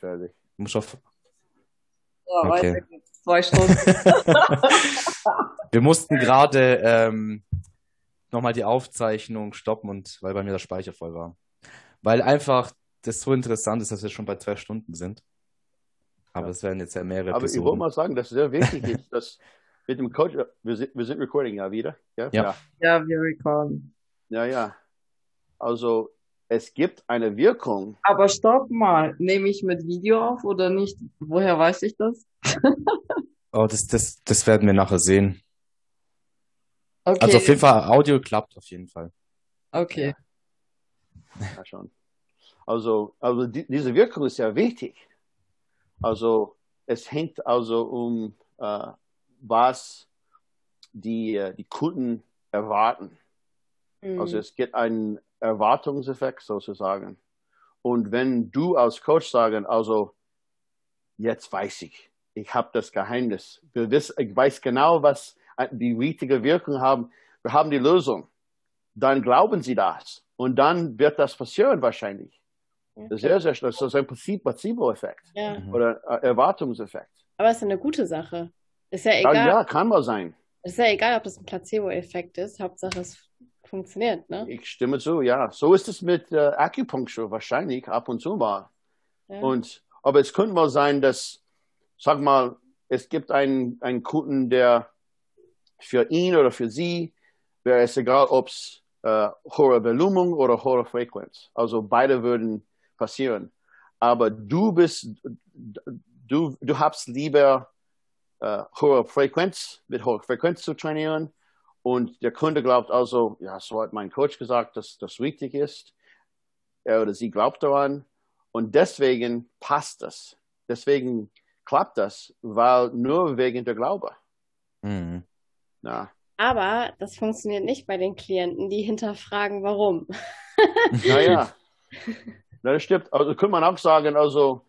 fertig. Du musst auf. Ja, Okay. weiter geht's. Zwei Stunden. Wir mussten gerade ähm, nochmal die Aufzeichnung stoppen und weil bei mir der Speicher voll war. Weil einfach das so interessant ist, dass wir schon bei zwei Stunden sind. Aber Ja. es werden jetzt ja mehrere Aber ich wollte Episoden. mal sagen, dass es sehr wichtig ist, dass mit dem Coach, wir sind, wir sind recording ja wieder. Ja? Ja. ja, wir recorden. Ja, ja. Also, es gibt eine Wirkung. Aber stopp mal. Nehme ich mit Video auf oder nicht? Woher weiß ich das? Oh, das, das, das werden wir nachher sehen. Okay. Also auf jeden Fall, Audio klappt auf jeden Fall. Okay. Ja, schon. Also, also die, diese Wirkung ist sehr wichtig. Also, es hängt also um, äh, was die, äh, die Kunden erwarten. Mhm. Also es gibt einen Erwartungseffekt sozusagen. Und wenn du als Coach sagen, also jetzt weiß ich, ich habe das Geheimnis, wir wissen, ich weiß genau, was die richtige Wirkung haben, wir haben die Lösung, dann glauben sie das und dann wird das passieren wahrscheinlich. Das ist sehr, sehr schnell. Das ist ein Prinzip- Placebo-Effekt Ja, Mhm. oder äh, Erwartungseffekt. aber es ist eine gute Sache. Ist ja Ja, egal. ja, kann mal sein. Ist ja egal, ob das ein Placebo-Effekt ist. Hauptsache es funktioniert, ne? Ich stimme zu, ja. So ist es mit äh, Acupuncture wahrscheinlich ab und zu mal. Ja. Und, aber es könnte mal sein, dass, sag mal, es gibt einen, einen Kunden, der für ihn oder für sie wäre es egal, ob es äh, hohe Volumen oder hohe Frequenz. Also beide würden passieren. Aber du bist, du, du hast lieber äh, hohe Frequenz, mit hoher Frequenz zu trainieren. Und der Kunde glaubt also, ja, so hat mein Coach gesagt, dass das richtig ist. Er oder sie glaubt daran. Und deswegen passt das. Deswegen klappt das, weil nur wegen der Glaube. Mhm. Ja, Aber das funktioniert nicht bei den Klienten, die hinterfragen, warum. naja. Na, das stimmt. Also könnte man auch sagen, also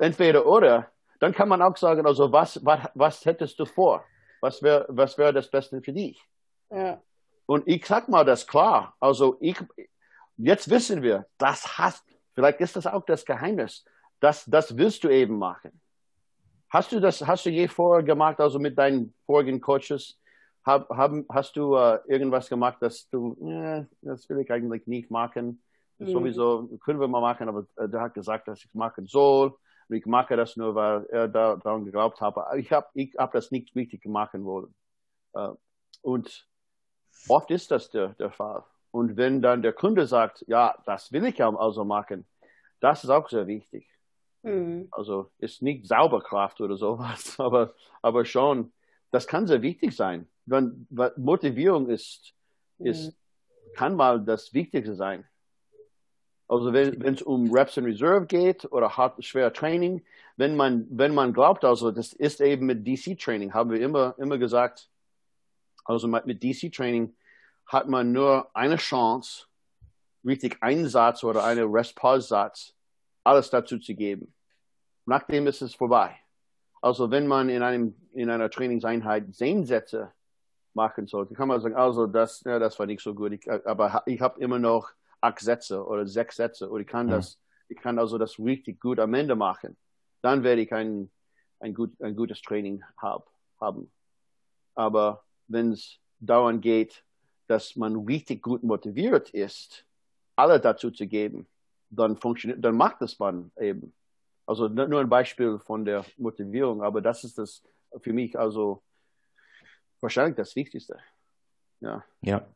entweder oder. Dann kann man auch sagen, also was, was, was hättest du vor? Was wäre was wär das Beste für dich? Ja. Und ich sag mal das klar. Also ich, jetzt wissen wir, das hast, vielleicht ist das auch das Geheimnis. Das, das willst du eben machen. Hast du das, hast du je vorher gemacht, also mit deinen vorigen Coaches? Hab, haben, hast du äh, irgendwas gemacht, dass du, äh, das will ich eigentlich nicht machen? Mhm. Sowieso können wir mal machen, aber äh, der hat gesagt, dass ich machen soll. Und ich mache das nur, weil er da, daran geglaubt hat. Aber ich habe ich hab das nicht richtig machen wollen. Äh, und oft ist das der, der Fall. Und wenn dann der Kunde sagt, ja, das will ich ja also machen, das ist auch sehr wichtig. Hm. Also ist nicht Sauberkraft oder sowas, aber, aber schon, das kann sehr wichtig sein. Wenn, Motivierung ist, ist, kann mal das Wichtigste sein. Also wenn es um Reps in Reserve geht oder hart schwer Training, wenn man wenn man glaubt, also das ist eben mit DC Training, haben wir immer immer gesagt, also mit DC Training hat man nur eine Chance, richtig einen Satz oder eine Rest Pause Satz alles dazu zu geben. Nachdem ist es vorbei. Also wenn man in einem in einer Trainingseinheit zehn Sätze machen sollte, kann man sagen, also das ja, das war nicht so gut, ich, aber ich habe immer noch acht Sätze oder sechs Sätze oder ich kann Mhm. das, ich kann also das richtig gut am Ende machen. Dann werde ich ein, ein, gut, ein gutes Training hab, haben. Aber wenn es dauernd geht, dass man richtig gut motiviert ist, alle dazu zu geben, dann funktioniert, dann macht es man eben. Also nur ein Beispiel von der Motivierung, aber das ist das für mich also wahrscheinlich das Wichtigste. Ja. Ja.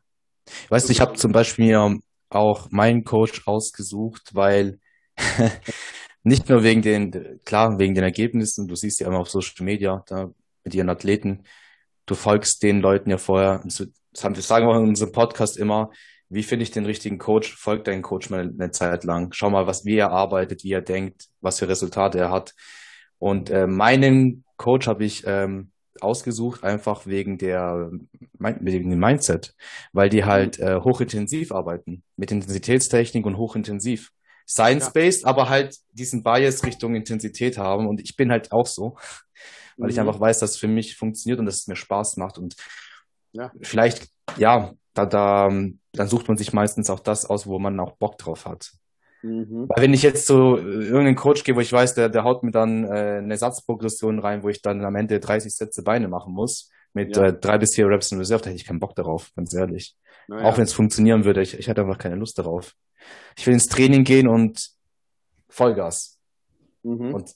Weißt du, ich habe zum Beispiel auch meinen Coach ausgesucht, weil nicht nur wegen den, klar, wegen den Ergebnissen, du siehst ja immer auf Social Media, da mit ihren Athleten, du folgst den Leuten ja vorher, das haben wir sagen wir in unserem Podcast immer, wie finde ich den richtigen Coach? Folgt deinen Coach mal eine Zeit lang. Schau mal, was, wie er arbeitet, wie er denkt, was für Resultate er hat. Und äh, meinen Coach habe ich ähm, ausgesucht, einfach wegen der wegen dem Mindset, weil die halt äh, hochintensiv arbeiten, mit Intensitätstechnik und hochintensiv. Science-based, aber halt diesen Bias Richtung Intensität haben. Und ich bin halt auch so, weil ich Mhm. einfach weiß, dass es für mich funktioniert und dass es mir Spaß macht. Und Ja. vielleicht, ja, da, da, dann sucht man sich meistens auch das aus, wo man auch Bock drauf hat. Mhm. Weil wenn ich jetzt so äh, irgendeinen Coach gehe, wo ich weiß, der, der haut mir dann äh, eine Satzprogression rein, wo ich dann am Ende 30 Sätze Beine machen muss, mit Ja. äh, drei bis vier Reps in Reserve, da hätte ich keinen Bock darauf, ganz ehrlich. Naja. Auch wenn es funktionieren würde, ich, ich hätte einfach keine Lust darauf. Ich will ins Training gehen und Vollgas. Mhm. Und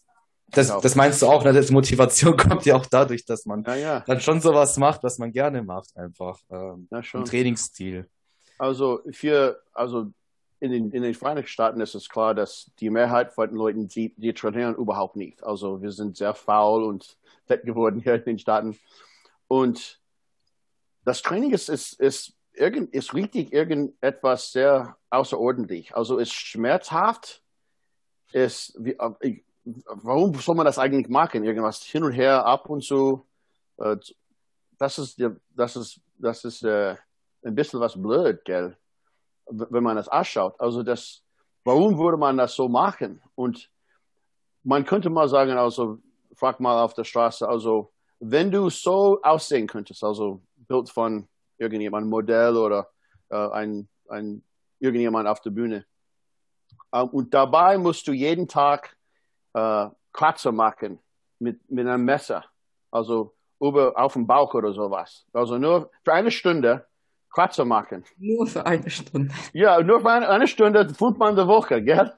das, Genau. das meinst du auch, ne? Das Motivation kommt ja auch dadurch, dass man ja, ja, dann schon sowas macht, was man gerne macht, einfach. Ähm, ja, Im schon. Trainingsstil. Also für, also in den, in den Vereinigten Staaten ist es klar, dass die Mehrheit von den Leuten, die, die trainieren überhaupt nicht. Also wir sind sehr faul und fett geworden hier in den Staaten. Und das Training ist, ist, ist, irgend, ist richtig irgendetwas sehr außerordentlich. Also ist schmerzhaft, ist, wie, äh, warum soll man das eigentlich machen? Irgendwas hin und her, ab und zu. Äh, Das ist, das ist, das ist, äh, ein bisschen was blöd, gell? Wenn man das anschaut. Also das, warum würde man das so machen? Und man könnte mal sagen, also, frag mal auf der Straße, also, wenn du so aussehen könntest, also, Bild von irgendjemandem, Modell oder äh, ein, ein, irgendjemand auf der Bühne. Ähm, und dabei musst du jeden Tag äh, Kratzer machen mit, mit einem Messer. Also, über, auf dem Bauch oder sowas. Also nur für eine Stunde Kratzer machen. Nur für eine Stunde. Ja, nur für eine, eine Stunde, fünfmal in der Woche, gell?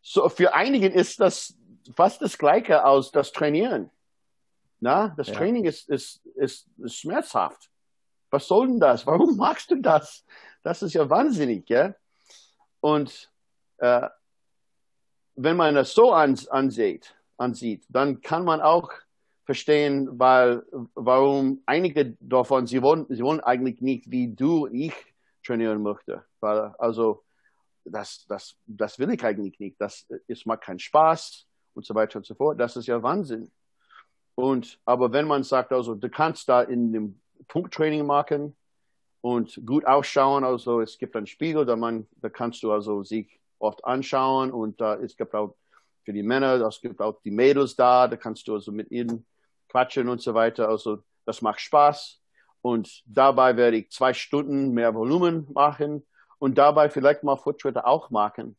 So, für einigen ist das fast das Gleiche als das Trainieren. Na, das Ja. Training ist, ist, ist, ist schmerzhaft. Was soll denn das? Warum magst du das? Das ist ja wahnsinnig, gell? Und äh, wenn man das so ans, ansieht, ansieht, dann kann man auch verstehen, weil, warum einige davon, sie wollen, sie wollen eigentlich nicht wie du und ich trainieren möchte. Weil, also, das, das, das will ich eigentlich nicht. Das, es macht keinen Spaß und so weiter und so fort. Das ist ja Wahnsinn. Und, aber wenn man sagt, also, du kannst da in dem Punkttraining machen und gut ausschauen, also, es gibt einen Spiegel, da man, da kannst du also sich oft anschauen und da, es gibt auch für die Männer, es gibt auch die Mädels da, da kannst du also mit ihnen quatschen und so weiter. Also das macht Spaß. Und dabei werde ich zwei Stunden mehr Volumen machen und dabei vielleicht mal Fortschritte auch machen.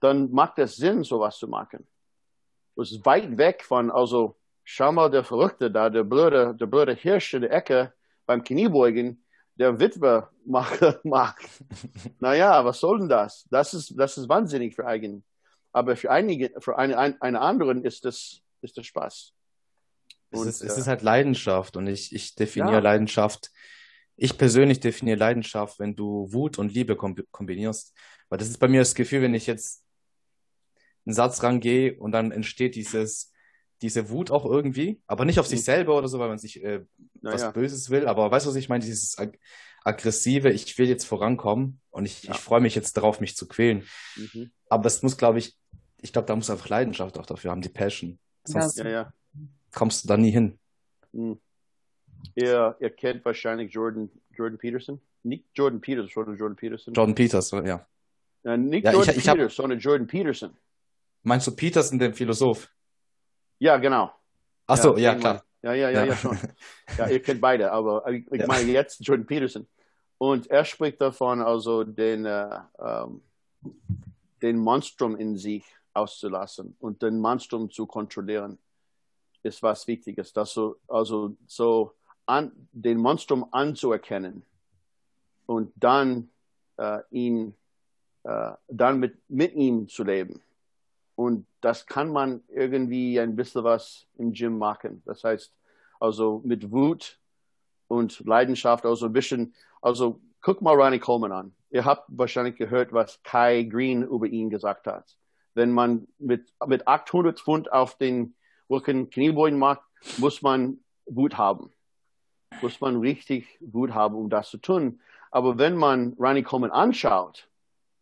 Dann macht es Sinn, sowas zu machen. Das ist weit weg von, also schau mal, der Verrückte da, der blöde, der blöde Hirsch in der Ecke beim Kniebeugen, der Witwe macht. macht. naja, was soll denn das? Das ist, das ist wahnsinnig für einen. Aber für einige, für eine, ein, eine anderen ist das, ist das Spaß. Es Und, ist, es äh, ist halt Leidenschaft und ich, ich definiere Ja. Leidenschaft. Ich persönlich definiere Leidenschaft, wenn du Wut und Liebe komb kombinierst. Weil das ist bei mir das Gefühl, wenn ich jetzt einen Satz rangehe und dann entsteht dieses, diese Wut auch irgendwie, aber nicht auf sich Mhm. selber oder so, weil man sich äh, was naja, Böses will, aber weißt du, was ich meine? Dieses ag aggressive, ich will jetzt vorankommen und ich, Ja. ich freue mich jetzt darauf, mich zu quälen. mhm. Aber es muss, glaube ich, ich glaube, da muss einfach Leidenschaft auch dafür haben, die Passion. Sonst ja, ja. kommst du da nie hin. Hm. Ihr, ihr kennt wahrscheinlich Jordan, Jordan Peterson. Nicht Jordan Peters, sondern Jordan Peterson. Jordan Peters, ja. Äh, nicht Ja, ich- Jordan ich hab- Peters, sondern Jordan Peterson. Meinst du Peterson, den Philosoph? Ja, genau. Ach so, ja, den klar. Ja, ja, ja, Ja. ja, schon. Ja, ihr kennt beide, aber ich, ich Ja. meine jetzt Jordan Peterson. Und er spricht davon, also den, äh, ähm, den Monstrum in sich auszulassen und den Monstrum zu kontrollieren, ist was Wichtiges. Das so, also so an, den Monstrum anzuerkennen und dann äh, ihn, äh, dann mit, mit ihm zu leben. Und das kann man irgendwie ein bisschen was im Gym machen. Das heißt, also mit Wut und Leidenschaft, also ein bisschen, also guck mal Ronnie Coleman an. Ihr habt wahrscheinlich gehört, was Kai Green über ihn gesagt hat. Wenn man mit, mit 800 Pfund auf den Rücken Kniebeugen macht, muss man Wut haben. Muss man richtig Wut haben, um das zu tun. Aber wenn man Ronnie Coleman anschaut,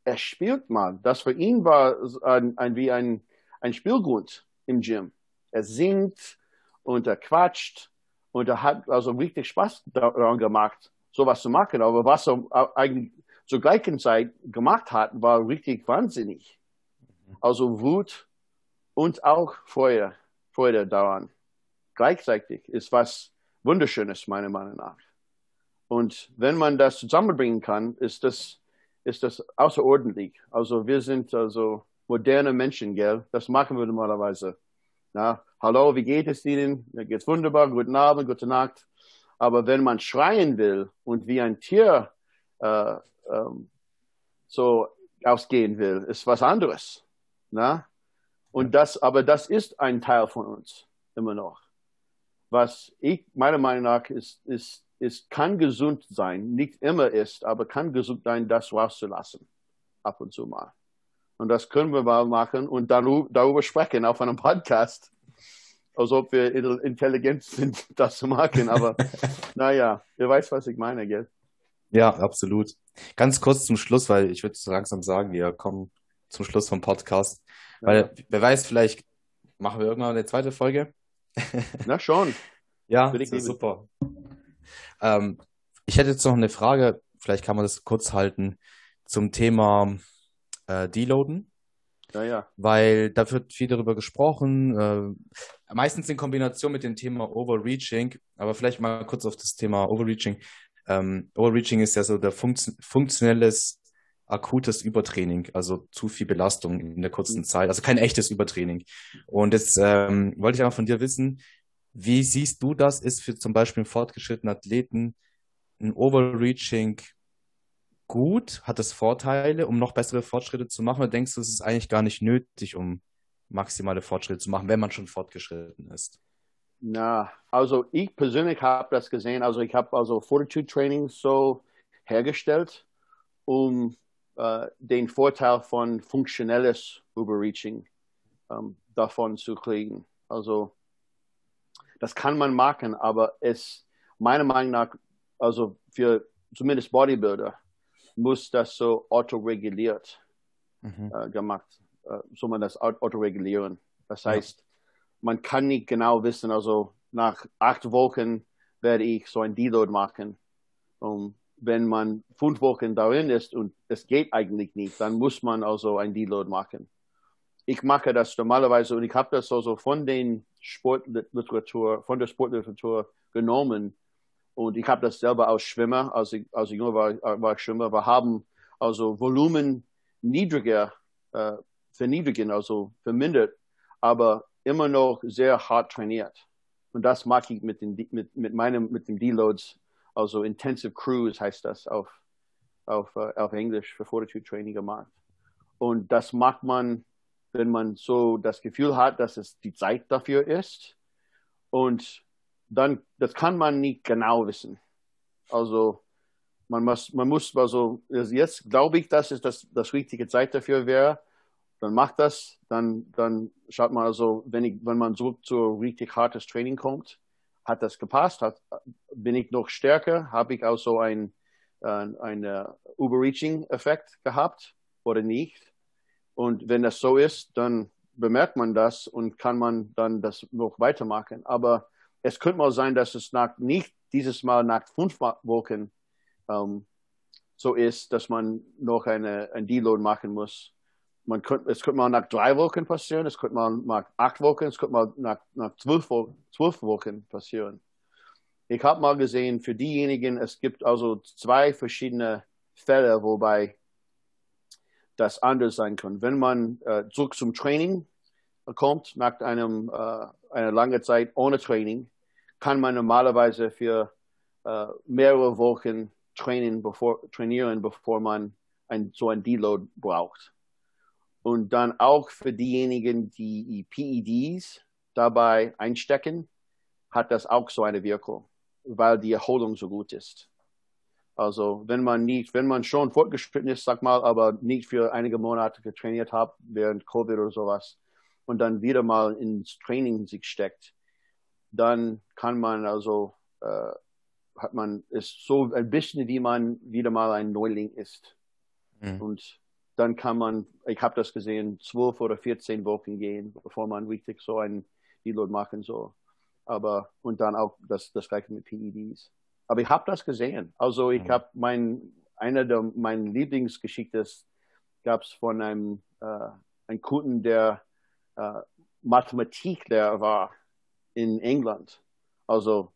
er spielt mal. Das für ihn war ein, ein, wie ein, ein Spielgrund im Gym. Er singt und er quatscht und er hat also richtig Spaß daran gemacht, sowas zu machen. Aber was er eigentlich zur gleichen Zeit gemacht hat, war richtig wahnsinnig. Also Wut und auch Freude, Freude daran. Gleichzeitig ist was Wunderschönes, meiner Meinung nach. Und wenn man das zusammenbringen kann, ist das ist das außerordentlich. Also wir sind also moderne Menschen, gell? Das machen wir normalerweise. Na, hallo, wie geht es Ihnen? Mir geht's wunderbar, guten Abend, gute Nacht. Aber wenn man schreien will und wie ein Tier äh, ähm, so ausgehen will, ist was anderes. Na? Und das, aber das ist ein Teil von uns immer noch. Was ich meiner Meinung nach ist, ist, ist kann gesund sein, nicht immer ist, aber kann gesund sein, das rauszulassen ab und zu mal. Und das können wir mal machen und darüber sprechen auf einem Podcast, als ob wir intelligent sind, das zu machen. Aber naja, ihr weißt, was ich meine, gell? Ja, absolut. Ganz kurz zum Schluss, weil ich würde so langsam sagen, wir kommen zum Schluss vom Podcast. Ja. Weil, wer weiß, vielleicht machen wir irgendwann eine zweite Folge. Na schon. ja, das ist super. Ähm, ich hätte jetzt noch eine Frage, vielleicht kann man das kurz halten, zum Thema äh, Deloaden. Ja, ja. Weil da wird viel darüber gesprochen, äh, meistens in Kombination mit dem Thema Overreaching, aber vielleicht mal kurz auf das Thema Overreaching. Ähm, Overreaching ist ja so der funktio funktionelles, akutes Übertraining, also zu viel Belastung in der kurzen mhm. Zeit, also kein echtes Übertraining. Und jetzt ähm, wollte ich einfach von dir wissen, wie siehst du das? Ist für zum Beispiel einen fortgeschrittenen Athleten ein Overreaching gut? Hat es Vorteile, um noch bessere Fortschritte zu machen? Oder denkst du, es ist eigentlich gar nicht nötig, um maximale Fortschritte zu machen, wenn man schon fortgeschritten ist? Na, also ich persönlich habe das gesehen. Also ich habe also Fortitude Training so hergestellt, um äh, den Vorteil von funktionelles Overreaching ähm, davon zu kriegen. Also das kann man machen, aber es meiner Meinung nach, also für zumindest Bodybuilder, muss das so autoreguliert mhm. äh, gemacht, äh, soll man das autoregulieren. Das heißt, ja. man kann nicht genau wissen, also nach acht Wochen werde ich so ein Deload machen. Um, wenn man fünf Wochen darin ist und es geht eigentlich nicht, dann muss man also ein Deload machen. Ich mache das normalerweise und ich habe das also von den Sportliteratur, von der Sportliteratur genommen und ich habe das selber als Schwimmer, als ich, als ich jung war, war ich Schwimmer. Wir haben also Volumen niedriger äh, verniedrigen, also vermindert, aber immer noch sehr hart trainiert. Und das mag ich mit, den, mit, mit meinem, mit den Deloads, also Intensive Cruise heißt das auf, auf, uh, auf Englisch für Fortitude Training gemacht. Und das macht man, wenn man so das Gefühl hat, dass es die Zeit dafür ist. Und dann, das kann man nicht genau wissen. Also, man muss, man muss, also, jetzt glaube ich, dass es das, das richtige Zeit dafür wäre. Dann macht das, dann, dann schaut man also, wenn ich, wenn man so zu richtig hartes Training kommt, hat das gepasst, hat, bin ich noch stärker, habe ich auch so ein, äh, einen Overreaching-Effekt gehabt oder nicht. Und wenn das so ist, dann bemerkt man das und kann man dann das noch weitermachen. Aber es könnte mal sein, dass es nach, nicht dieses Mal nach fünf Wochen ähm, so ist, dass man noch eine, ein Deload machen muss. Man könnte, es könnte mal nach drei Wochen passieren, es könnte mal nach acht Wochen, es könnte mal nach, nach zwölf, zwölf Wochen passieren. Ich habe mal gesehen, für diejenigen, es gibt also zwei verschiedene Fälle, wobei das anders sein kann. Wenn man äh, zurück zum Training kommt, nach einem, äh, einer langen Zeit ohne Training, kann man normalerweise für äh, mehrere Wochen trainieren bevor, trainieren, bevor man ein, so ein Deload braucht. Und dann auch für diejenigen, die PEDs dabei einstecken, hat das auch so eine Wirkung, weil die Erholung so gut ist. Also wenn man nicht, wenn man schon fortgeschritten ist, sag mal, aber nicht für einige Monate getrainiert hat, während Covid oder sowas, und dann wieder mal ins Training sich steckt, dann kann man also, äh, hat man, ist so ein bisschen wie man wieder mal ein Neuling ist. Mhm. Und dann kann man, ich habe das gesehen, zwölf oder vierzehn Wochen gehen, bevor man richtig so ein Deload machen soll. Aber, und dann auch das, das gleiche mit PEDs. Aber ich habe das gesehen. Also ich mhm. habe mein, einer der meinen Lieblingsgeschichten gab es von einem, äh, einem Kunden, der äh, Mathematiklehrer war in England. Also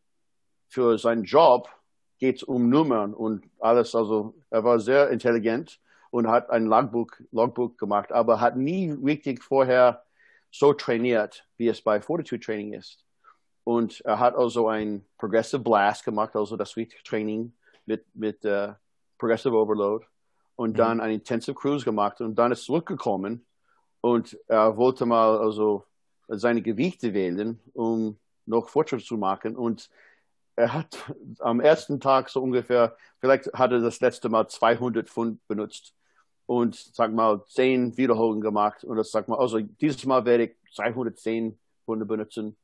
für seinen Job geht es um Nummern und alles. Also er war sehr intelligent, und hat ein Logbuch, Logbuch gemacht, aber hat nie richtig vorher so trainiert, wie es bei Fortitude Training ist. Und er hat also ein Progressive Blast gemacht, also das wichtige Training mit, mit uh, Progressive Overload und mhm. dann ein Intensive Cruise gemacht und dann ist zurückgekommen und er wollte mal also seine Gewichte wählen, um noch Fortschritt zu machen. Und er hat am ersten Tag so ungefähr, vielleicht hat er das letzte Mal 200 Pfund benutzt und sag mal 10 Wiederholungen gemacht. Und das sagt mal, also dieses Mal werde ich 210 Pfunde benutzen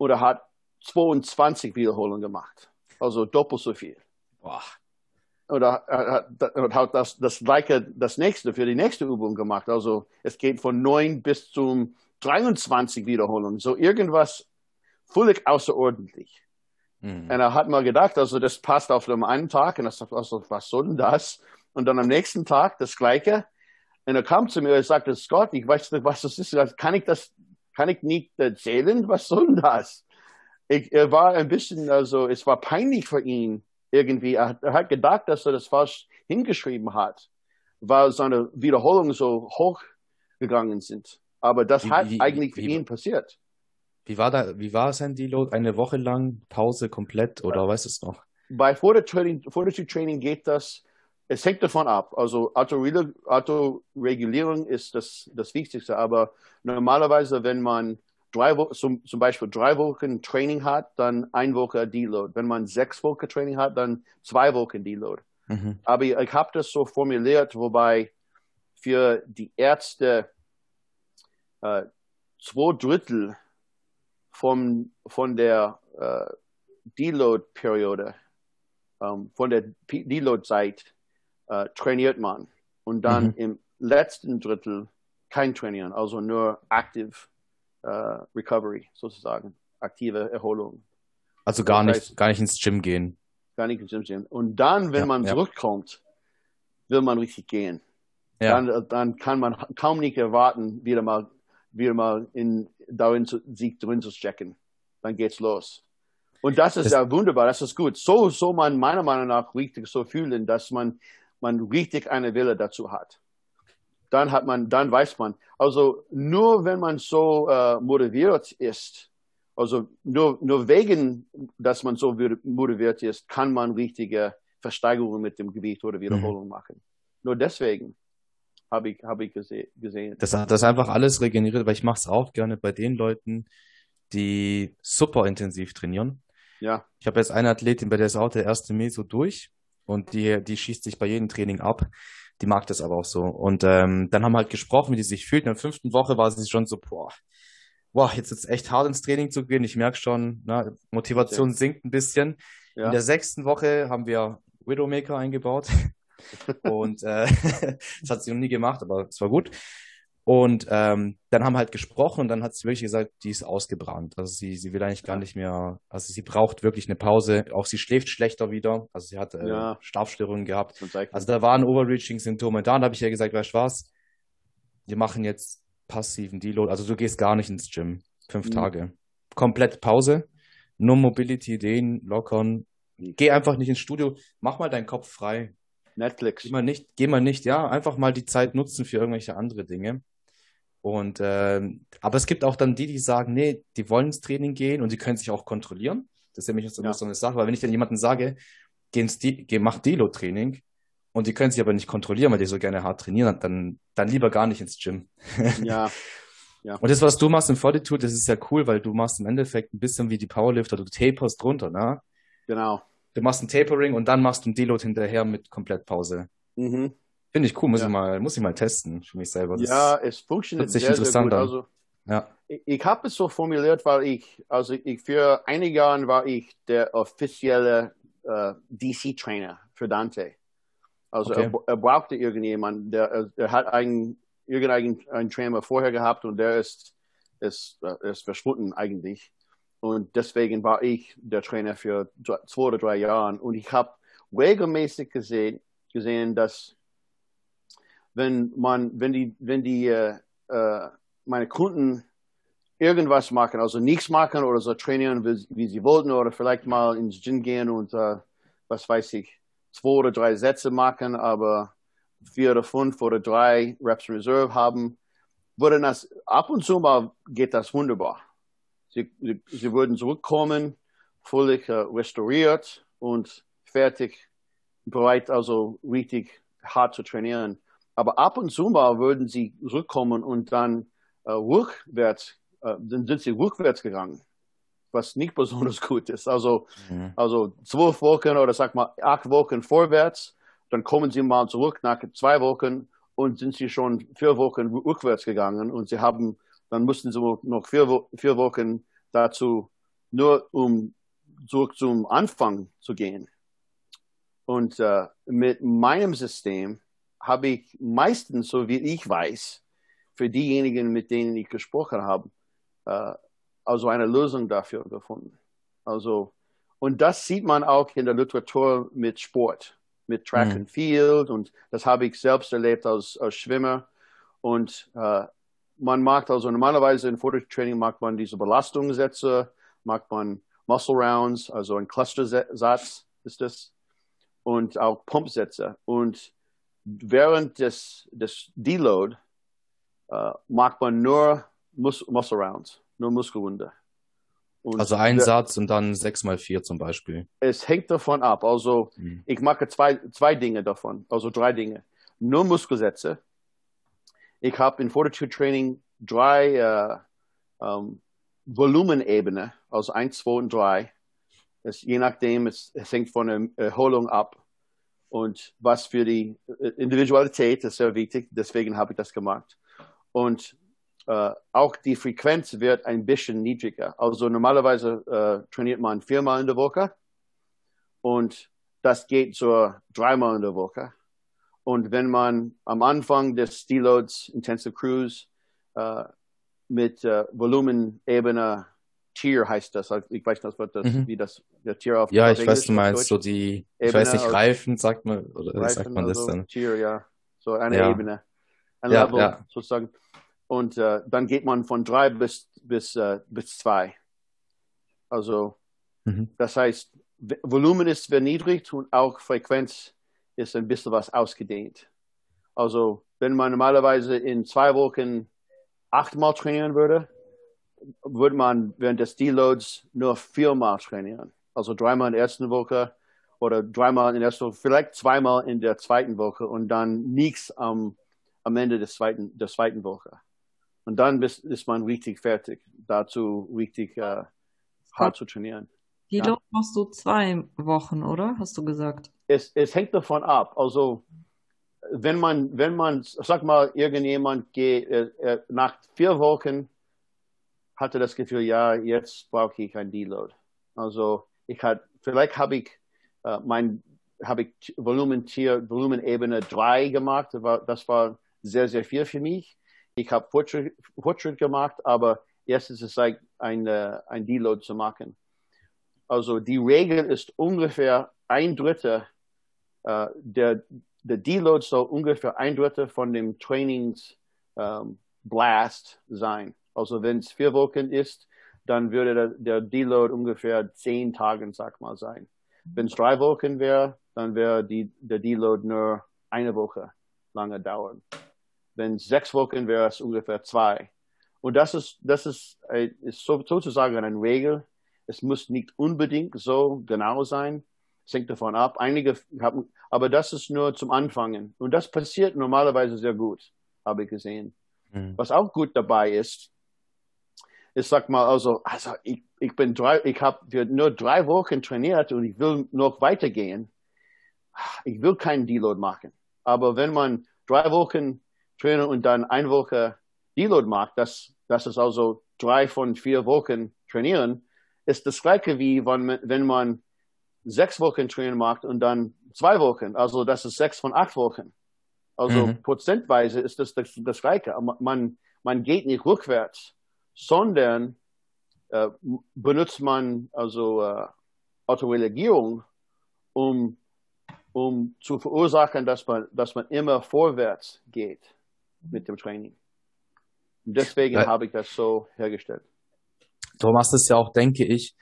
und er hat 22 Wiederholungen gemacht, also doppelt so viel. Boah. Oder er hat das, das gleiche, das nächste für die nächste Übung gemacht. Also es geht von 9 bis zum 23 Wiederholungen. So irgendwas völlig außerordentlich. Mhm. Und er hat mal gedacht, also das passt auf dem einen Tag und er sagt, also, was soll denn das? Und dann am nächsten Tag das Gleiche. Und er kam zu mir und sagte, Scott, ich weiß nicht, was das ist. Kann ich das, kann ich nicht erzählen? Was soll das? Ich, er war ein bisschen, also es war peinlich für ihn irgendwie. Er, er hat gedacht, dass er das falsch hingeschrieben hat, weil seine Wiederholungen so hoch gegangen sind. Aber das wie, hat wie, eigentlich für wie, ihn passiert. Wie war da, wie war sein Deload? Eine Woche lang Pause komplett oder ja. weißt du es noch? Bei Training, Training geht das, es hängt davon ab. Also Autoregulierung ist das, das Wichtigste, aber normalerweise, wenn man drei Wochen, zum, zum Beispiel drei Wochen Training hat, dann ein Woche Deload. Wenn man sechs Wochen Training hat, dann zwei Wochen Deload. Mhm. Aber ich, ich habe das so formuliert, wobei für die Ärzte äh, zwei Drittel vom, von der äh, Deload-Periode, ähm, von der Deload-Zeit äh, trainiert man und dann mhm. im letzten Drittel kein Trainieren, also nur aktiv äh, Recovery sozusagen, aktive Erholung. Also gar das heißt, nicht, gar nicht ins Gym gehen. Gar nicht ins Gym gehen. Und dann, wenn ja, man ja. zurückkommt, will man richtig gehen. Ja. Dann, dann kann man kaum nicht erwarten, wieder mal wieder mal in, darin zu, sich drin zu stecken. Dann geht's los. Und das ist das, ja wunderbar, das ist gut. So so man meiner Meinung nach richtig so fühlen, dass man, man richtig eine Wille dazu hat. Dann hat man, dann weiß man. Also nur wenn man so äh, motiviert ist, also nur, nur wegen, dass man so motiviert ist, kann man richtige Versteigerungen mit dem Gewicht oder Wiederholung mhm. machen. Nur deswegen habe ich, hab ich gese gesehen. Das hat das einfach alles regeneriert, weil ich mache es auch gerne bei den Leuten, die super intensiv trainieren. Ja. Ich habe jetzt eine Athletin, bei der ist auch der erste Meso durch und die, die schießt sich bei jedem Training ab. Die mag das aber auch so. Und ähm, dann haben wir halt gesprochen, wie die sich fühlt. In der fünften Woche war sie schon so, boah, boah jetzt ist echt hart ins Training zu gehen. Ich merke schon, na, Motivation ja. sinkt ein bisschen. Ja. In der sechsten Woche haben wir Widowmaker eingebaut. Und äh, das hat sie noch nie gemacht, aber es war gut. Und ähm, dann haben wir halt gesprochen und dann hat sie wirklich gesagt, die ist ausgebrannt. Also sie, sie will eigentlich gar nicht mehr, also sie braucht wirklich eine Pause. Auch sie schläft schlechter wieder. Also sie hat äh, ja. Schlafstörungen gehabt. Also da waren Overreaching-Symptome. Da habe ich ja gesagt, weißt du was, wir machen jetzt passiven Deload. Also du gehst gar nicht ins Gym. Fünf mhm. Tage. Komplett Pause. No Mobility, den lockern. Geh einfach nicht ins Studio. Mach mal deinen Kopf frei. Netflix. Geh mal nicht, geh mal nicht, ja, einfach mal die Zeit nutzen für irgendwelche andere Dinge. Und ähm, aber es gibt auch dann die, die sagen, nee, die wollen ins Training gehen und die können sich auch kontrollieren. Das ist nämlich so, ja. so eine Sache, weil wenn ich dann jemandem sage, geh ins geh, mach Delo-Training und die können sich aber nicht kontrollieren, weil die so gerne hart trainieren, dann, dann lieber gar nicht ins Gym. Ja. Ja. Und das, was du machst im Fortitude, das ist ja cool, weil du machst im Endeffekt ein bisschen wie die Powerlifter, du taperst drunter, ne? Genau du machst ein Tapering und dann machst du ein Deload hinterher mit Komplettpause. Mhm. Finde ich cool, muss, ja. ich mal, muss ich mal testen für mich selber. Das ja, es funktioniert sehr, sehr gut. Also, ja. Ich, ich habe es so formuliert, weil ich, also ich, für einige Jahre war ich der offizielle äh, DC-Trainer für Dante. Also okay. er, er, brauchte irgendjemanden, der, er hat einen, irgendeinen Trainer vorher gehabt und der ist, ist, äh, ist verschwunden eigentlich. Und deswegen war ich der Trainer für zwei oder drei Jahre. Und ich habe regelmäßig gesehen, gesehen, dass wenn man, wenn die, wenn die, äh, äh, meine Kunden irgendwas machen, also nichts machen oder so trainieren, wie, wie sie wollten, oder vielleicht mal ins Gym gehen und, äh, was weiß ich, zwei oder drei Sätze machen, aber vier oder fünf oder drei Reps Reserve haben, würden das ab und zu mal geht das wunderbar. Sie, sie, sie würden zurückkommen, völlig äh, restauriert und fertig, bereit, also richtig hart zu trainieren. Aber ab und zu mal würden sie zurückkommen und dann äh, rückwärts, äh, dann sind sie rückwärts gegangen, was nicht besonders gut ist. Also, mhm. also zwölf Wochen oder sag mal acht Wochen vorwärts, dann kommen sie mal zurück nach zwei Wochen und sind sie schon vier Wochen rückwärts gegangen und sie haben, dann mussten sie noch vier, vier Wochen dazu nur um zurück zum Anfang zu gehen. Und äh, mit meinem System habe ich meistens, so wie ich weiß, für diejenigen, mit denen ich gesprochen habe, äh, also eine Lösung dafür gefunden. Also, und das sieht man auch in der Literatur mit Sport, mit Track mhm. and Field. Und das habe ich selbst erlebt als, als Schwimmer. Und äh, man macht also normalerweise in Fototraining macht man diese Belastungssätze, macht man Muscle Rounds, also ein Clustersatz ist das, und auch Pumpsätze. Und während des, des Deload äh, macht man nur Mus Muscle Rounds, nur Muskelwunde. Und also ein der, Satz und dann sechs mal vier zum Beispiel. Es hängt davon ab. Also hm. ich mache zwei, zwei Dinge davon, also drei Dinge. Nur Muskelsätze. Ich habe in Fortitude Training drei äh, ähm, Volumenebene, also eins, zwei und drei. Es, je nachdem, es, es hängt von der Erholung ab. Und was für die äh, Individualität ist sehr wichtig, deswegen habe ich das gemacht. Und äh, auch die Frequenz wird ein bisschen niedriger. Also normalerweise äh, trainiert man viermal in der Woche und das geht so dreimal in der Woche. Und wenn man am Anfang des Deloads Intensive Cruise äh, mit äh, Volumenebene Tier heißt das. Also ich weiß nicht, was das, mhm. wie das der Tier auf Ja, ich weiß, du meinst so die, Ebene, ich weiß nicht, Reifen sagt man, oder Reifen, sagt man das also dann? Tier, ja. So eine ja. Ebene. Ein ja, Level ja. sozusagen. Und äh, dann geht man von drei bis, bis, äh, bis zwei. Also, mhm. das heißt, Volumen ist verniedrigt und auch Frequenz ist ein bisschen was ausgedehnt. Also, wenn man normalerweise in zwei Wochen achtmal trainieren würde, würde man während des Deloads nur viermal trainieren. Also dreimal in der ersten Woche oder dreimal in der ersten Woche, vielleicht zweimal in der zweiten Woche und dann nichts am, am Ende des zweiten, der zweiten Woche. Und dann ist, ist man richtig fertig, dazu richtig äh, hart zu trainieren. Deload ja. machst du zwei Wochen, oder? Hast du gesagt? Es, es hängt davon ab. Also wenn man, wenn man, sag mal, irgendjemand geht, äh, äh, nach vier Wochen hatte das Gefühl, ja, jetzt brauche ich ein Deload. Also ich hatte, vielleicht habe ich äh, mein, habe ich Volumentier, Volumenebene 3 gemacht. Das war, das war sehr, sehr viel für mich. Ich habe Fortschritt, Fortschritt gemacht, aber jetzt ist es Zeit, ein, äh, ein Deload zu machen. Also die Regel ist ungefähr ein Drittel äh, der, der Deload soll ungefähr ein Drittel von dem Trainings ähm, Blast sein. Also wenn es vier Wochen ist, dann würde der, der Deload ungefähr zehn Tage, sag mal, sein. Wenn es drei Wochen wäre, dann wäre die, der Deload nur eine Woche lange dauern. Wenn es sechs Wochen wäre, es ungefähr zwei. Und das ist, das ist, äh, ist sozusagen eine Regel. Es muss nicht unbedingt so genau sein. Es hängt davon ab. Einige haben, aber das ist nur zum Anfangen. Und das passiert normalerweise sehr gut, habe ich gesehen. Mhm. Was auch gut dabei ist, ich sag mal, also, also ich, ich bin drei, ich habe nur drei Wochen trainiert und ich will noch weitergehen. Ich will keinen Deload machen. Aber wenn man drei Wochen trainiert und dann eine Woche Deload macht, das, das ist also drei von vier Wochen trainieren, ist das gleiche wie wenn, wenn man sechs Wochen Training macht und dann zwei Wochen. Also das ist sechs von acht Wochen. Also mhm. prozentweise ist das, das das Gleiche. Man, man geht nicht rückwärts sondern äh, benutzt man also äh, Autorelegierung, um, um zu verursachen, dass man, dass man immer vorwärts geht mit dem Training. Und deswegen ja. habe ich das so hergestellt. Du machst es ja auch, denke ich,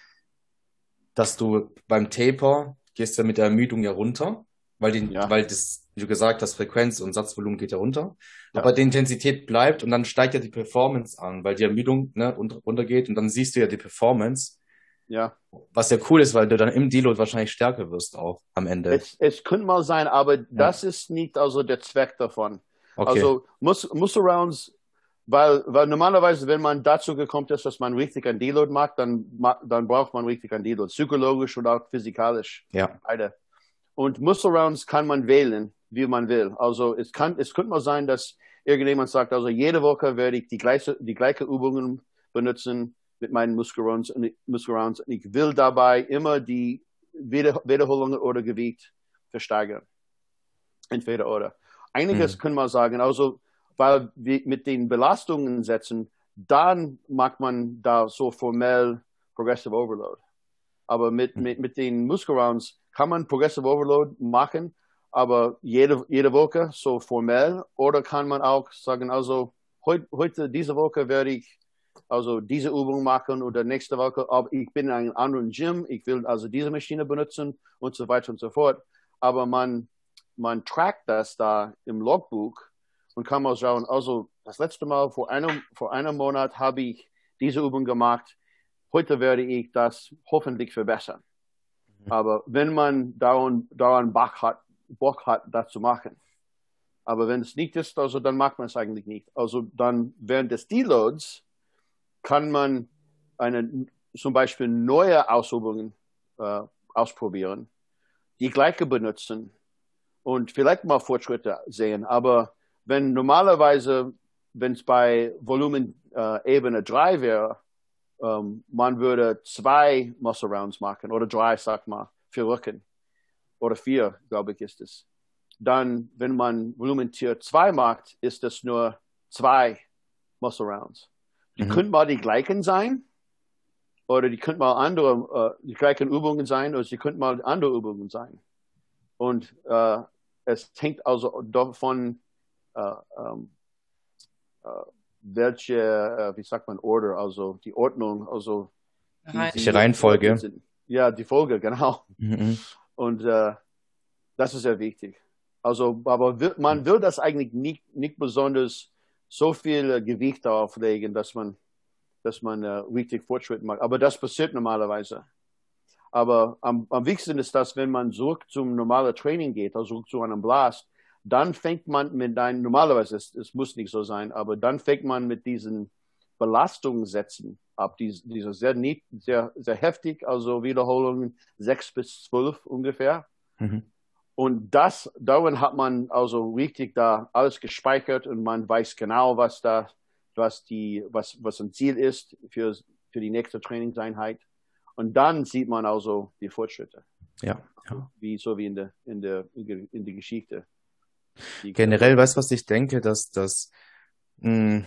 dass du beim Taper gehst ja mit der Ermüdung ja runter. Weil, die, Ja. weil das, wie du gesagt hast, Frequenz und Satzvolumen geht ja runter. Ja. Aber die Intensität bleibt und dann steigt ja die Performance an, weil die Ermüdung ne, runter- runtergeht und dann siehst du ja die Performance, Ja. was ja cool ist, weil du dann im Deload wahrscheinlich stärker wirst auch am Ende. Es, es könnte mal sein, aber das ist nicht also der Zweck davon. Okay. Also muss, muss Rounds, weil, weil normalerweise, wenn man dazu gekommen ist, dass man richtig ein Deload macht, dann, dann braucht man richtig ein Deload, psychologisch und auch physikalisch. ja. Beide. Und Muscle Rounds kann man wählen, wie man will. Also es kann, es könnte mal sein, dass irgendjemand sagt, also jede Woche werde ich die gleiche, die gleiche Übungen benutzen mit meinen Muscle Rounds Muscle Rounds. Und ich will dabei immer die Wieder Wiederholungen oder Gewicht versteigern. Entweder oder. Einiges Mhm. kann man sagen, also, weil wir mit den Belastungen setzen, dann macht man da so formell Progressive Overload. Aber mit, Mhm. mit, mit den Muscle Rounds kann man Progressive Overload machen, aber jede, jede Woche so formell. Oder kann man auch sagen, also heut, heute, diese Woche werde ich also diese Übung machen oder nächste Woche, aber ich bin in einem anderen Gym, ich will also diese Maschine benutzen und so weiter und so fort. Aber man, man trackt das da im Logbuch und kann mal schauen, also das letzte Mal vor einem, vor einem Monat habe ich diese Übung gemacht, heute werde ich das hoffentlich verbessern. Aber wenn man daran, daran Bock hat, Bock hat, das zu machen. Aber wenn es nicht ist, also dann macht man es eigentlich nicht. Also dann während des Deloads kann man eine, zum Beispiel neue Ausübungen äh, ausprobieren, die gleiche benutzen und vielleicht mal Fortschritte sehen. Aber wenn normalerweise, wenn es bei Volumen äh, Ebene 3 wäre, ähm, man würde zwei Muscle Rounds machen oder drei, sag mal, für Rücken oder vier, glaube ich, ist es. Dann, wenn man Volumen Tier 2 macht, ist es nur zwei Muscle Rounds. Die Mhm. können mal die gleichen sein oder die können mal andere, äh, die gleichen Übungen sein oder sie können mal andere Übungen sein. Und äh, es hängt also davon, äh, ähm, äh, welche, äh, wie sagt man, Order, also die Ordnung, also Welche Reihenfolge? sind. Ja, die Folge, genau. Mhm. Und äh, das ist sehr wichtig. Also, aber will, man will das eigentlich nicht, nicht besonders so viel äh, Gewicht darauf legen, dass man, dass man äh, richtig Fortschritt macht. Aber das passiert normalerweise. Aber am, am wichtigsten ist das, wenn man zurück zum normalen Training geht, also zurück zu einem Blast, dann fängt man mit einem, normalerweise, es, es muss nicht so sein, aber dann fängt man mit diesen Belastungssätzen ab, die, diese sehr, nicht, sehr, sehr heftig, also Wiederholungen sechs bis zwölf ungefähr. Mhm. Und das, darin hat man also richtig da alles gespeichert und man weiß genau, was da, was die, was, was ein Ziel ist für, für die nächste Trainingseinheit. Und dann sieht man also die Fortschritte, Ja. ja. wie, so wie in der, in der, in der Geschichte. Generell, weißt du, was ich denke, dass, dass mh,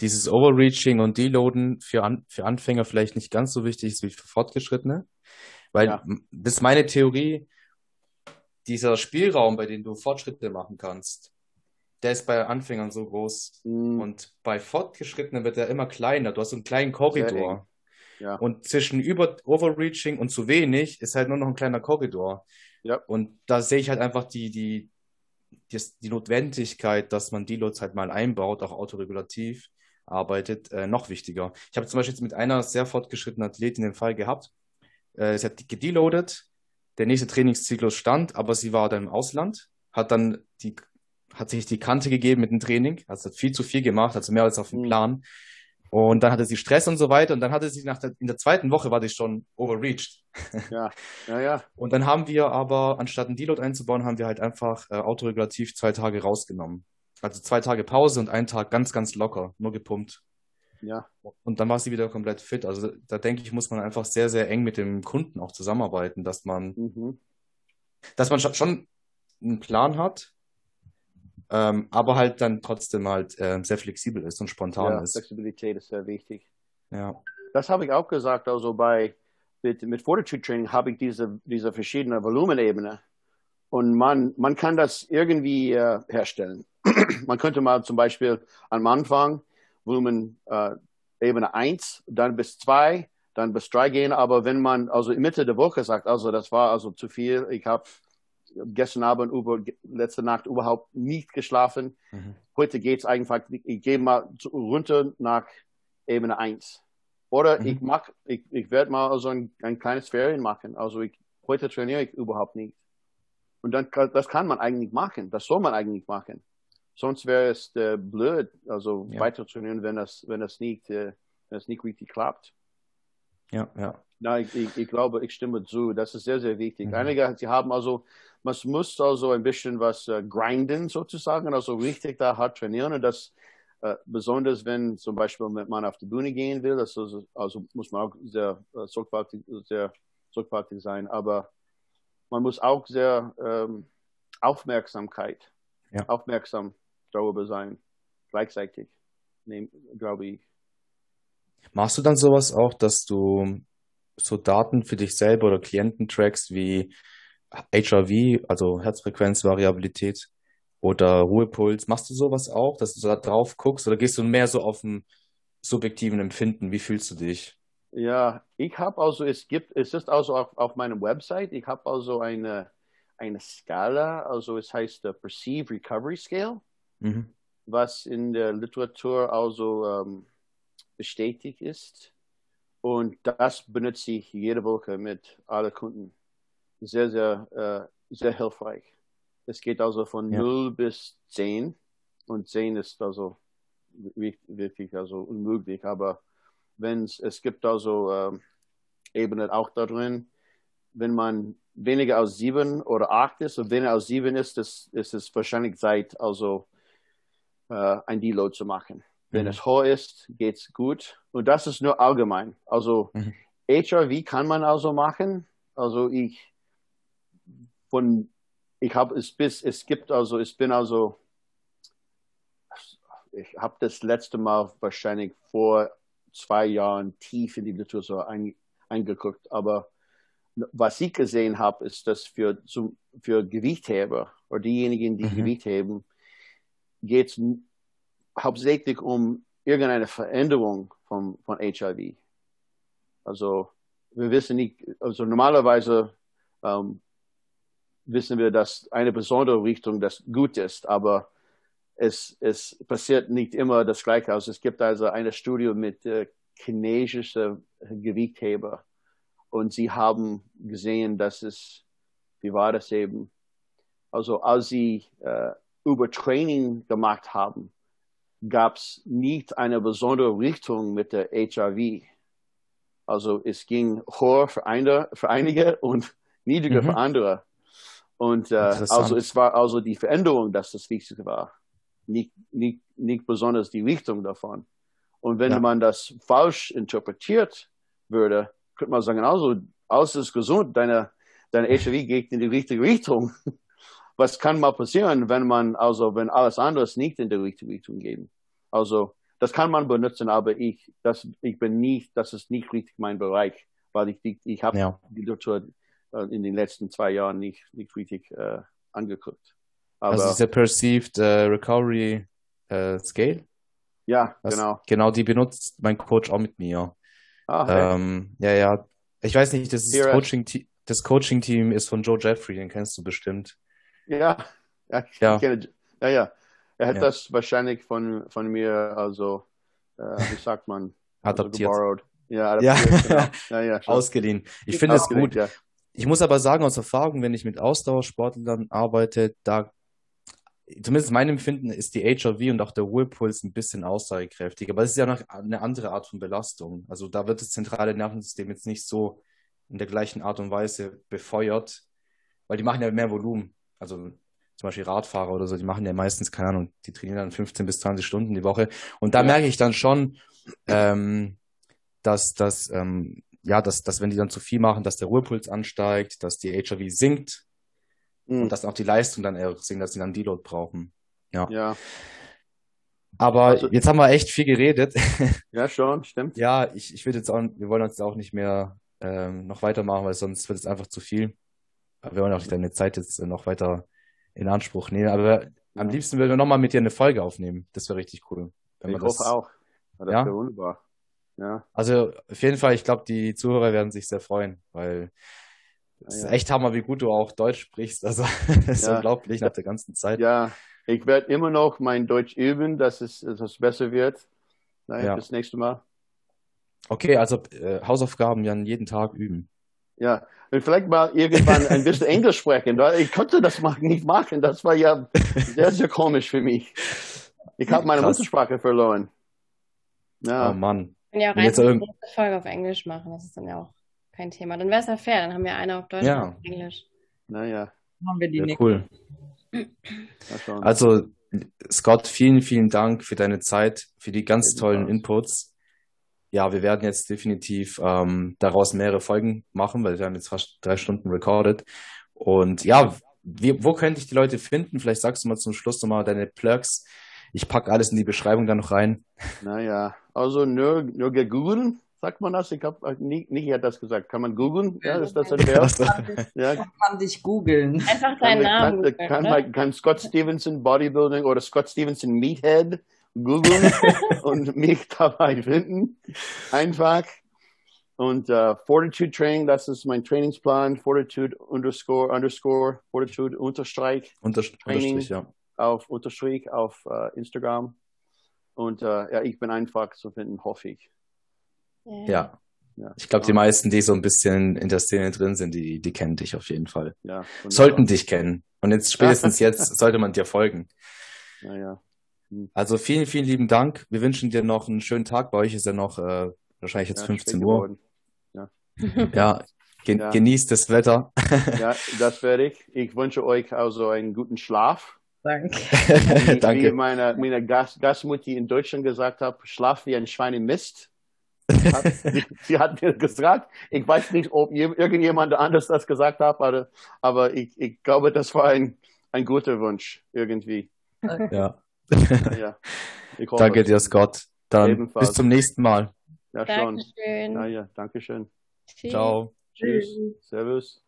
dieses Overreaching und Deloaden für, An für Anfänger vielleicht nicht ganz so wichtig ist wie für Fortgeschrittene. Weil Ja. das ist meine Theorie, dieser Spielraum, bei dem du Fortschritte machen kannst, der ist bei Anfängern so groß. Mm, Und bei Fortgeschrittenen wird er immer kleiner. Du hast einen kleinen Korridor. ja. Und zwischen über Overreaching und zu wenig ist halt nur noch ein kleiner Korridor. Ja. Und da sehe ich halt einfach die, die, die, Notwendigkeit, dass man Deloads halt mal einbaut, auch autoregulativ arbeitet, äh, noch wichtiger. Ich habe zum Beispiel jetzt mit einer sehr fortgeschrittenen Athletin den Fall gehabt. Äh, sie hat gedeloadet, der nächste Trainingszyklus stand, aber sie war dann im Ausland, hat dann die, hat sich die Kante gegeben mit dem Training, also hat viel zu viel gemacht, also mehr als auf dem Mhm. Plan. Und dann hatte sie Stress und so weiter. Und dann hatte sie nach der, in der zweiten Woche war sie schon overreached. ja, ja, ja, Und dann haben wir aber, anstatt einen Deload einzubauen, haben wir halt einfach äh, autoregulativ zwei Tage rausgenommen. Also zwei Tage Pause und einen Tag ganz, ganz locker, nur gepumpt. ja, Und dann war sie wieder komplett fit. Also da denke ich, muss man einfach sehr, sehr eng mit dem Kunden auch zusammenarbeiten, dass man, mhm. dass man schon einen Plan hat, ähm, aber halt dann trotzdem halt äh, sehr flexibel ist und spontan ja ist. Flexibilität ist sehr wichtig. Ja. Das habe ich auch gesagt, also bei mit, mit Fortitude Training habe ich diese, diese verschiedene Volumenebene. Und man, man kann das irgendwie äh, herstellen. man könnte mal zum Beispiel am Anfang Volumen äh, Ebene 1, dann bis 2, dann bis 3 gehen. Aber wenn man also in Mitte der Woche sagt, also das war also zu viel, ich habe gestern Abend über letzte Nacht überhaupt nicht geschlafen. Mhm. Heute geht's einfach, ich gehe mal runter nach Ebene 1. Oder Mhm. ich mach, ich, ich werde mal so ein, ein kleines Ferien machen. Also ich, heute trainiere ich überhaupt nicht. Und dann, das kann man eigentlich machen. Das soll man eigentlich machen. Sonst wäre es äh, blöd, also Ja. weiter trainieren, wenn das, wenn das nicht, äh, wenn das nicht richtig klappt. Ja, ja. Na, ich, ich, ich glaube, ich stimme zu. Das ist sehr, sehr wichtig. Mhm. Einige, sie haben also, man muss also ein bisschen was äh, grinden sozusagen, also richtig da hart trainieren und das äh, besonders wenn zum Beispiel man auf die Bühne gehen will, das ist, also muss man auch sehr äh, sorgfältig, sehr sorgfältig sein, aber man muss auch sehr ähm, Aufmerksamkeit, Ja. aufmerksam darüber sein, gleichzeitig, nehm, glaube ich. Machst du dann sowas auch, dass du so Daten für dich selber oder Klienten trackst wie HRV, also Herzfrequenzvariabilität oder Ruhepuls? Machst du sowas auch, dass du da drauf guckst oder gehst du mehr so auf dem subjektiven Empfinden? Wie fühlst du dich? Ja, ich habe also, es gibt, es ist also auf, auf meiner Website, ich habe also eine, eine Skala, also es heißt uh, Perceived Recovery Scale, Mhm. was in der Literatur also ähm, bestätigt ist. Und das benutze ich jede Woche mit allen Kunden. Sehr, sehr, äh, sehr hilfreich. Es geht also von Ja. 0 bis 10 und 10 ist also wi- wirklich also unmöglich, aber wenn es, gibt also ähm, Ebenen auch da drin, wenn man weniger als 7 oder 8 ist und weniger als 7 ist, ist, ist es wahrscheinlich Zeit, also äh, ein Deload zu machen. Wenn Mhm. es hoch ist, geht's gut. Und das ist nur allgemein. Also Mhm. HRV kann man also machen. Also ich von ich habe es bis es gibt also ich bin also ich habe das letzte Mal wahrscheinlich vor zwei Jahren tief in die Literatur ein, eingeguckt, aber was ich gesehen habe, ist, dass für, zum, für Gewichtheber oder diejenigen, die Mhm. Gewicht heben, geht es hauptsächlich um irgendeine Veränderung von, von HIV. Also wir wissen nicht, also normalerweise ähm, wissen wir, dass eine besondere Richtung das gut ist, aber es, es passiert nicht immer das Gleiche. Also es gibt also eine Studie mit äh, chinesischen Gewichtheber und sie haben gesehen, dass es, wie war das eben? Also als sie äh, Übertraining gemacht haben, gab es nicht eine besondere Richtung mit der HIV. Also es ging hoch für, eine, für einige und niedriger Mhm. für andere. Und äh, also es war also die Veränderung, dass das Wichtigste war. Nicht, nicht, nicht besonders die Richtung davon. Und wenn Ja. man das falsch interpretiert würde, könnte man sagen, also, alles ist gesund, deine, deine HIV geht in die richtige Richtung. Was kann mal passieren, wenn man, also, wenn alles anderes nicht in die richtige Richtung geht? Also, das kann man benutzen, aber ich, das, ich bin nicht, das ist nicht richtig mein Bereich, weil ich, die- ich habe Ja. die Literatur äh, in den letzten zwei Jahren nicht, nicht richtig äh, angeguckt. Aber Also dieser Perceived äh, Recovery äh, Scale, ja, was, genau. genau die benutzt mein Coach auch mit mir. Ah, hey. Ähm, ja, ja. Ich weiß nicht, das. Coaching das Coaching-Team ist von Joe Jeffrey, den kennst du bestimmt. Ja, ja, Ja. kenne, ja, ja. Er hat Ja. das wahrscheinlich von, von mir, also, äh, wie sagt man? Also Adaptiert. geborrowed. Ja, Ja. adaptiert, genau. Ja, ja, schon. Ausgeliehen. Ich finde es gut. Ja. Ich muss aber sagen, aus Erfahrung, wenn ich mit Ausdauersportlern arbeite, da, zumindest mein Empfinden, ist die HRV und auch der Ruhepuls ein bisschen aussagekräftiger. Aber es ist ja noch eine andere Art von Belastung. Also da wird das zentrale Nervensystem jetzt nicht so in der gleichen Art und Weise befeuert, weil die machen ja mehr Volumen. Also zum Beispiel Radfahrer oder so, die machen ja meistens, keine Ahnung, die trainieren dann 15 bis 20 Stunden die Woche. Und da Ja. merke ich dann schon, ähm, dass, dass, ähm, ja, dass, dass wenn die dann zu viel machen, dass der Ruhepuls ansteigt, dass die HRV sinkt Hm. und dass auch die Leistung dann eher sinkt, dass sie dann Deload brauchen. ja, Aber Also- jetzt haben wir echt viel geredet. ja, schon, stimmt. ja, ich, ich würde jetzt auch, wir wollen uns auch nicht mehr ähm, noch weitermachen, weil sonst wird es einfach zu viel. Wir wollen auch nicht deine Zeit jetzt äh, noch weiter in Anspruch nehmen. Aber am Ja. liebsten würden wir nochmal mit dir eine Folge aufnehmen. Das wäre richtig cool. Wenn Ich wir das, hoffe auch. Ja, das Ja? wäre wunderbar. Ja, Also auf jeden Fall, ich glaube, die Zuhörer werden sich sehr freuen, weil Es ist echt Hammer, wie gut du auch Deutsch sprichst. Also, ist unglaublich nach der ganzen Zeit. Ja, ich werde immer noch mein Deutsch üben, dass es, dass es besser wird. Naja, Ja. Bis nächste Mal. Okay, also äh, Hausaufgaben Jan jeden Tag üben. Ja, und vielleicht mal irgendwann ein bisschen Englisch sprechen. weil Ich konnte das mal nicht machen. Das war ja sehr, sehr komisch für mich. Ich habe meine Krass. Muttersprache verloren. Ja, Oh Mann. Können ja auch Wenn jetzt eine Folge auf Englisch machen. Das ist dann ja auch kein Thema. Dann wäre es ja fair. Dann haben wir eine auf Deutsch Ja. und eine auf Englisch. naja, Haben wir die Ja, nächste. cool. Also, Scott, vielen, vielen Dank für deine Zeit, für die ganz tollen Inputs. Ja, wir werden jetzt definitiv ähm, daraus mehrere Folgen machen, weil wir haben jetzt fast drei Stunden recorded. Und ja, wie, wo könnte ich die Leute finden? Vielleicht sagst du mal zum Schluss nochmal deine Plugs. Ich packe alles in die Beschreibung dann noch rein. Naja, also nur, nur googeln, sagt man das? Ich habe nicht, nicht hat das gesagt. Kann man googeln? Ja, ist das ein Verb? Kann dich, Ja, kann dich googeln. Einfach kann, deinen Namen kann, kann, oder? man, kann Scott Stevenson Bodybuilding oder Scott Stevenson Meathead googeln und mich dabei finden. Einfach. Und uh, Fortitude Training, das ist mein Trainingsplan. Fortitude underscore underscore Fortitude Unterstreich unter, Training. Unterstrich, ja. auf Unterstrich auf uh, Instagram. Und uh, ja, ich bin einfach zu finden, hoffe ich. Ja. Ja, Ich glaube, die meisten, die so ein bisschen in der Szene drin sind, die, die kennen dich auf jeden Fall. ja, wunderbar. Sollten dich kennen. Und jetzt spätestens jetzt sollte man dir folgen. Naja. Also vielen, vielen lieben Dank. Wir wünschen dir noch einen schönen Tag. Bei euch ist ja noch äh, wahrscheinlich jetzt Ja, 15 spät Uhr. geworden. Ja, gen Ja. genießt das Wetter. Ja, das werde ich. Ich wünsche euch also einen guten Schlaf. Danke. Wie, wie Danke. meine, meine Gas, Gastmutti in Deutschland gesagt hat, schlaf wie ein Schwein im Mist. Hat, sie, sie hat mir gesagt, ich weiß nicht, ob je, irgendjemand anders das gesagt hat, aber, aber ich, ich glaube, das war ein, ein guter Wunsch irgendwie. Ja. Ja. Danke dir, Scott. Dann Ebenfalls. bis zum nächsten Mal. Ja, schon. Dankeschön. Ja, ja, danke schön. Tschüss. Ciao. Tschüss. Servus.